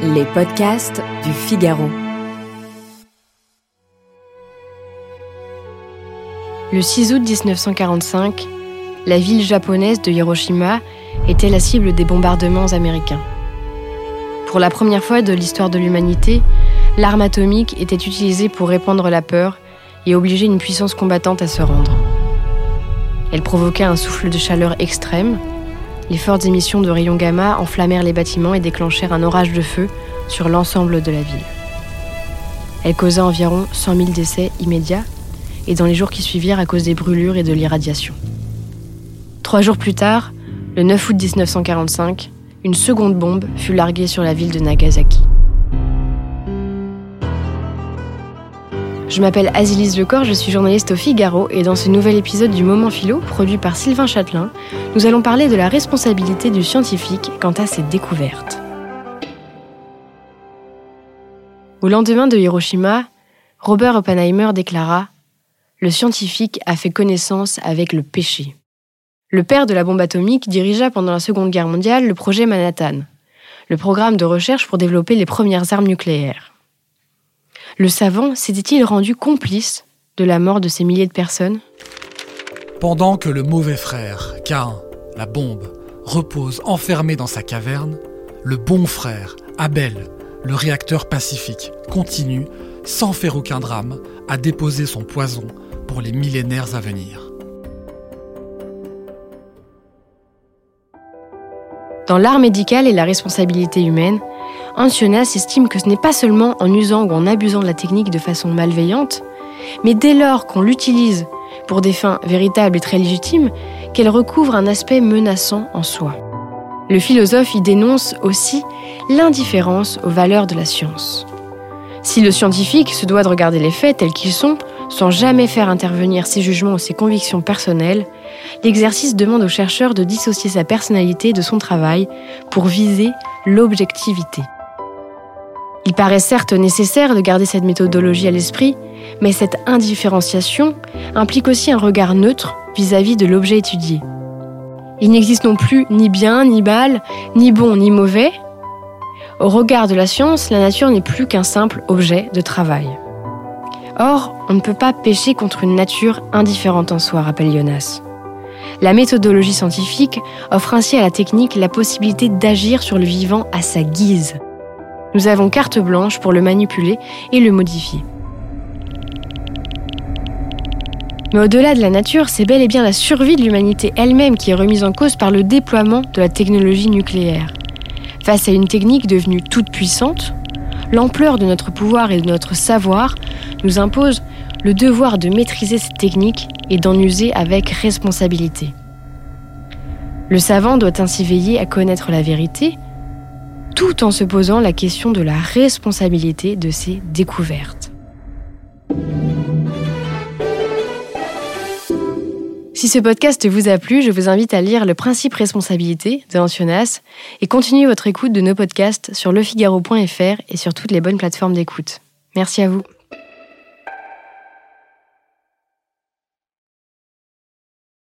Les podcasts du Figaro. Le 6 août 1945, la ville japonaise de Hiroshima était la cible des bombardements américains. Pour la première fois de l'histoire de l'humanité, l'arme atomique était utilisée pour répandre la peur et obliger une puissance combattante à se rendre. Elle provoqua un souffle de chaleur extrême les fortes émissions de rayons gamma enflammèrent les bâtiments et déclenchèrent un orage de feu sur l'ensemble de la ville. Elle causa environ 100 000 décès immédiats et dans les jours qui suivirent à cause des brûlures et de l'irradiation. Trois jours plus tard, le 9 août 1945, une seconde bombe fut larguée sur la ville de Nagasaki. Je m'appelle Azilise Lecor, je suis journaliste au Figaro et dans ce nouvel épisode du Moment Philo, produit par Sylvain Châtelain, nous allons parler de la responsabilité du scientifique quant à ses découvertes. Au lendemain de Hiroshima, Robert Oppenheimer déclara Le scientifique a fait connaissance avec le péché. Le père de la bombe atomique dirigea pendant la Seconde Guerre mondiale le projet Manhattan, le programme de recherche pour développer les premières armes nucléaires le savant s'était-il rendu complice de la mort de ces milliers de personnes Pendant que le mauvais frère, Cain, la bombe, repose enfermé dans sa caverne, le bon frère, Abel, le réacteur pacifique, continue, sans faire aucun drame, à déposer son poison pour les millénaires à venir. Dans l'art médical et la responsabilité humaine, Ancionas estime que ce n'est pas seulement en usant ou en abusant de la technique de façon malveillante, mais dès lors qu'on l'utilise pour des fins véritables et très légitimes, qu'elle recouvre un aspect menaçant en soi. Le philosophe y dénonce aussi l'indifférence aux valeurs de la science. Si le scientifique se doit de regarder les faits tels qu'ils sont, sans jamais faire intervenir ses jugements ou ses convictions personnelles, l'exercice demande au chercheur de dissocier sa personnalité de son travail pour viser l'objectivité. Il paraît certes nécessaire de garder cette méthodologie à l'esprit, mais cette indifférenciation implique aussi un regard neutre vis-à-vis de l'objet étudié. Il n'existe non plus ni bien, ni mal, ni bon, ni mauvais. Au regard de la science, la nature n'est plus qu'un simple objet de travail. Or, on ne peut pas pécher contre une nature indifférente en soi, rappelle Jonas. La méthodologie scientifique offre ainsi à la technique la possibilité d'agir sur le vivant à sa guise. Nous avons carte blanche pour le manipuler et le modifier. Mais au-delà de la nature, c'est bel et bien la survie de l'humanité elle-même qui est remise en cause par le déploiement de la technologie nucléaire. Face à une technique devenue toute puissante, l'ampleur de notre pouvoir et de notre savoir nous impose le devoir de maîtriser cette technique et d'en user avec responsabilité. Le savant doit ainsi veiller à connaître la vérité, tout en se posant la question de la responsabilité de ses découvertes. Si ce podcast vous a plu, je vous invite à lire Le principe responsabilité de Ancionas et continuez votre écoute de nos podcasts sur lefigaro.fr et sur toutes les bonnes plateformes d'écoute. Merci à vous.